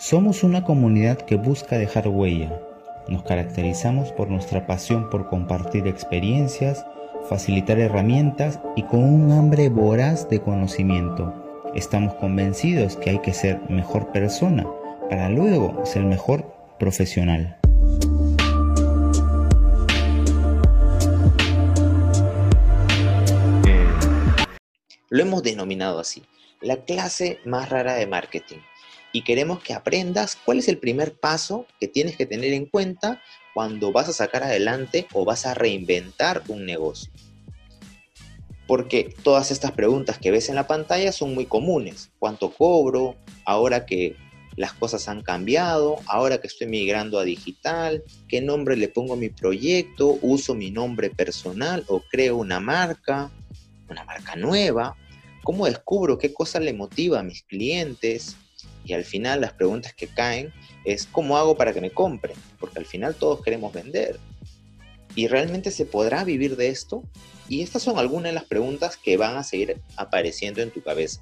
Somos una comunidad que busca dejar huella. Nos caracterizamos por nuestra pasión por compartir experiencias, facilitar herramientas y con un hambre voraz de conocimiento. Estamos convencidos que hay que ser mejor persona para luego ser mejor profesional. Lo hemos denominado así, la clase más rara de marketing. Y queremos que aprendas cuál es el primer paso que tienes que tener en cuenta cuando vas a sacar adelante o vas a reinventar un negocio. Porque todas estas preguntas que ves en la pantalla son muy comunes. ¿Cuánto cobro? Ahora que las cosas han cambiado, ahora que estoy migrando a digital, qué nombre le pongo a mi proyecto, uso mi nombre personal o creo una marca, una marca nueva, cómo descubro qué cosa le motiva a mis clientes y al final las preguntas que caen es cómo hago para que me compren, porque al final todos queremos vender. ¿Y realmente se podrá vivir de esto? Y estas son algunas de las preguntas que van a seguir apareciendo en tu cabeza.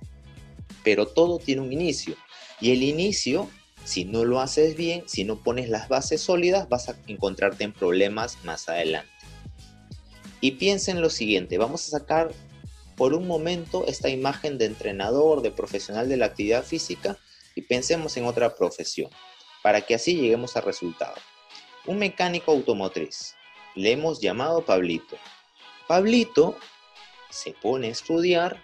Pero todo tiene un inicio. Y el inicio, si no lo haces bien, si no pones las bases sólidas, vas a encontrarte en problemas más adelante. Y piensa en lo siguiente, vamos a sacar por un momento esta imagen de entrenador, de profesional de la actividad física y pensemos en otra profesión, para que así lleguemos al resultado. Un mecánico automotriz, le hemos llamado Pablito. Pablito se pone a estudiar,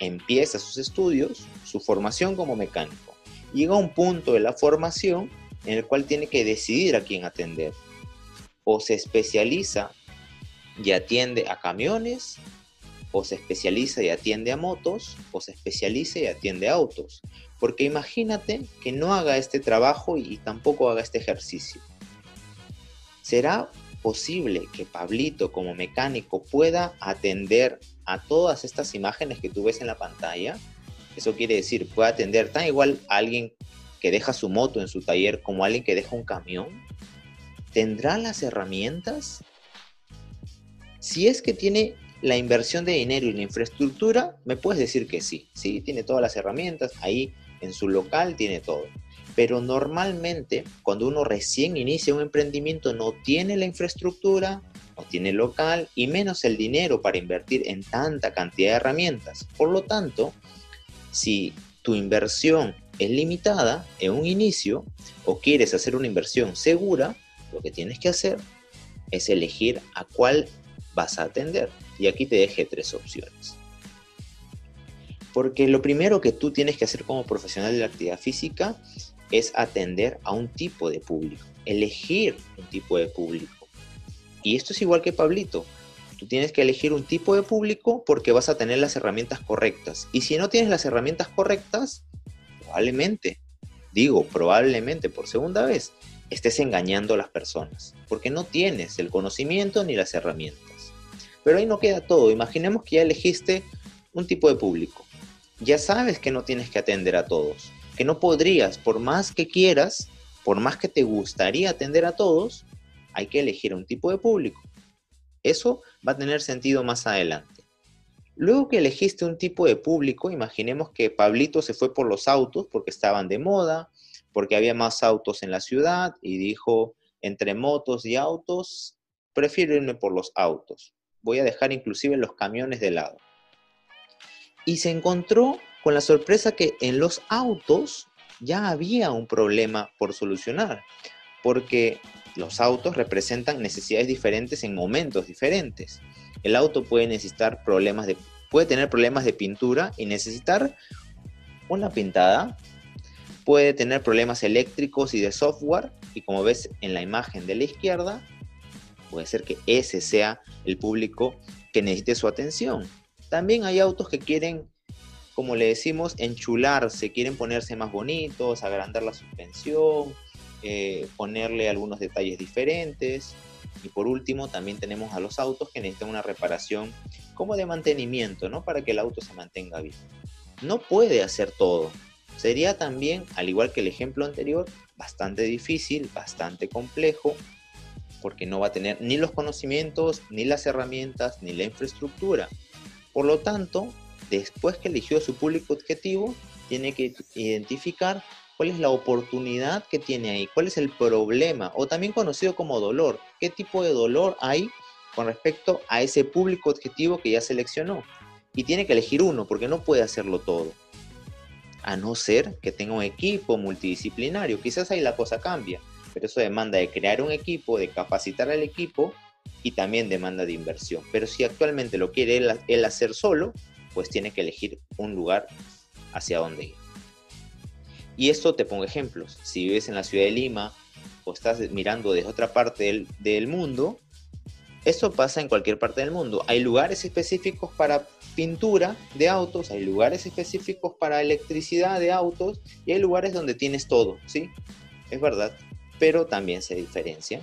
empieza sus estudios, su formación como mecánico. Llega a un punto de la formación en el cual tiene que decidir a quién atender. O se especializa y atiende a camiones o se especializa y atiende a motos, o se especializa y atiende a autos. Porque imagínate que no haga este trabajo y tampoco haga este ejercicio. ¿Será posible que Pablito como mecánico pueda atender a todas estas imágenes que tú ves en la pantalla? Eso quiere decir, puede atender tan igual a alguien que deja su moto en su taller como a alguien que deja un camión. ¿Tendrá las herramientas? Si es que tiene la inversión de dinero y la infraestructura, me puedes decir que sí, sí, tiene todas las herramientas, ahí en su local tiene todo. Pero normalmente cuando uno recién inicia un emprendimiento no tiene la infraestructura, no tiene local y menos el dinero para invertir en tanta cantidad de herramientas. Por lo tanto, si tu inversión es limitada en un inicio o quieres hacer una inversión segura, lo que tienes que hacer es elegir a cuál vas a atender. Y aquí te dejé tres opciones. Porque lo primero que tú tienes que hacer como profesional de la actividad física es atender a un tipo de público, elegir un tipo de público. Y esto es igual que Pablito. Tú tienes que elegir un tipo de público porque vas a tener las herramientas correctas. Y si no tienes las herramientas correctas, probablemente, digo probablemente por segunda vez, estés engañando a las personas, porque no tienes el conocimiento ni las herramientas. Pero ahí no queda todo. Imaginemos que ya elegiste un tipo de público. Ya sabes que no tienes que atender a todos, que no podrías, por más que quieras, por más que te gustaría atender a todos, hay que elegir un tipo de público. Eso va a tener sentido más adelante. Luego que elegiste un tipo de público, imaginemos que Pablito se fue por los autos porque estaban de moda, porque había más autos en la ciudad y dijo, entre motos y autos, prefiero irme por los autos voy a dejar inclusive los camiones de lado. Y se encontró con la sorpresa que en los autos ya había un problema por solucionar, porque los autos representan necesidades diferentes en momentos diferentes. El auto puede necesitar problemas de puede tener problemas de pintura y necesitar una pintada. Puede tener problemas eléctricos y de software y como ves en la imagen de la izquierda, Puede ser que ese sea el público que necesite su atención. También hay autos que quieren, como le decimos, enchularse, quieren ponerse más bonitos, agrandar la suspensión, eh, ponerle algunos detalles diferentes. Y por último, también tenemos a los autos que necesitan una reparación como de mantenimiento, ¿no? Para que el auto se mantenga bien. No puede hacer todo. Sería también, al igual que el ejemplo anterior, bastante difícil, bastante complejo porque no va a tener ni los conocimientos, ni las herramientas, ni la infraestructura. Por lo tanto, después que eligió su público objetivo, tiene que identificar cuál es la oportunidad que tiene ahí, cuál es el problema, o también conocido como dolor, qué tipo de dolor hay con respecto a ese público objetivo que ya seleccionó. Y tiene que elegir uno, porque no puede hacerlo todo. A no ser que tenga un equipo multidisciplinario, quizás ahí la cosa cambia, pero eso demanda de crear un equipo, de capacitar al equipo y también demanda de inversión. Pero si actualmente lo quiere él, hacer solo, pues tiene que elegir un lugar hacia dónde ir. Y esto te pongo ejemplos. Si vives en la ciudad de Lima o estás mirando desde otra parte del, mundo, esto pasa en cualquier parte del mundo. Hay lugares específicos para pintura de autos, hay lugares específicos para electricidad de autos y hay lugares donde tienes todo, ¿sí? Es verdad, pero también se diferencia.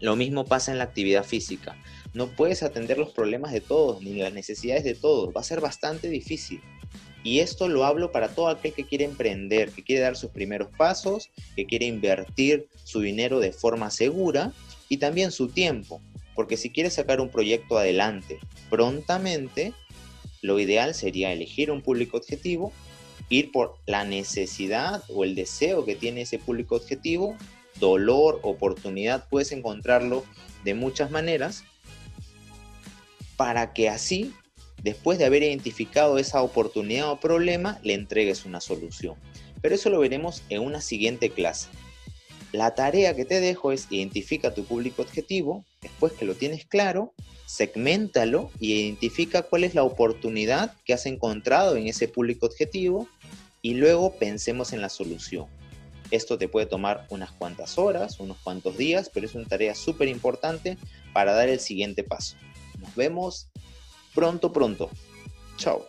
Lo mismo pasa en la actividad física. No puedes atender los problemas de todos ni las necesidades de todos. Va a ser bastante difícil. Y esto lo hablo para todo aquel que quiere emprender, que quiere dar sus primeros pasos, que quiere invertir su dinero de forma segura y también su tiempo. Porque si quieres sacar un proyecto adelante prontamente, lo ideal sería elegir un público objetivo, ir por la necesidad o el deseo que tiene ese público objetivo dolor, oportunidad, puedes encontrarlo de muchas maneras para que así, después de haber identificado esa oportunidad o problema, le entregues una solución. Pero eso lo veremos en una siguiente clase. La tarea que te dejo es identifica tu público objetivo, después que lo tienes claro, segmentalo y identifica cuál es la oportunidad que has encontrado en ese público objetivo y luego pensemos en la solución. Esto te puede tomar unas cuantas horas, unos cuantos días, pero es una tarea súper importante para dar el siguiente paso. Nos vemos pronto, pronto. Chao.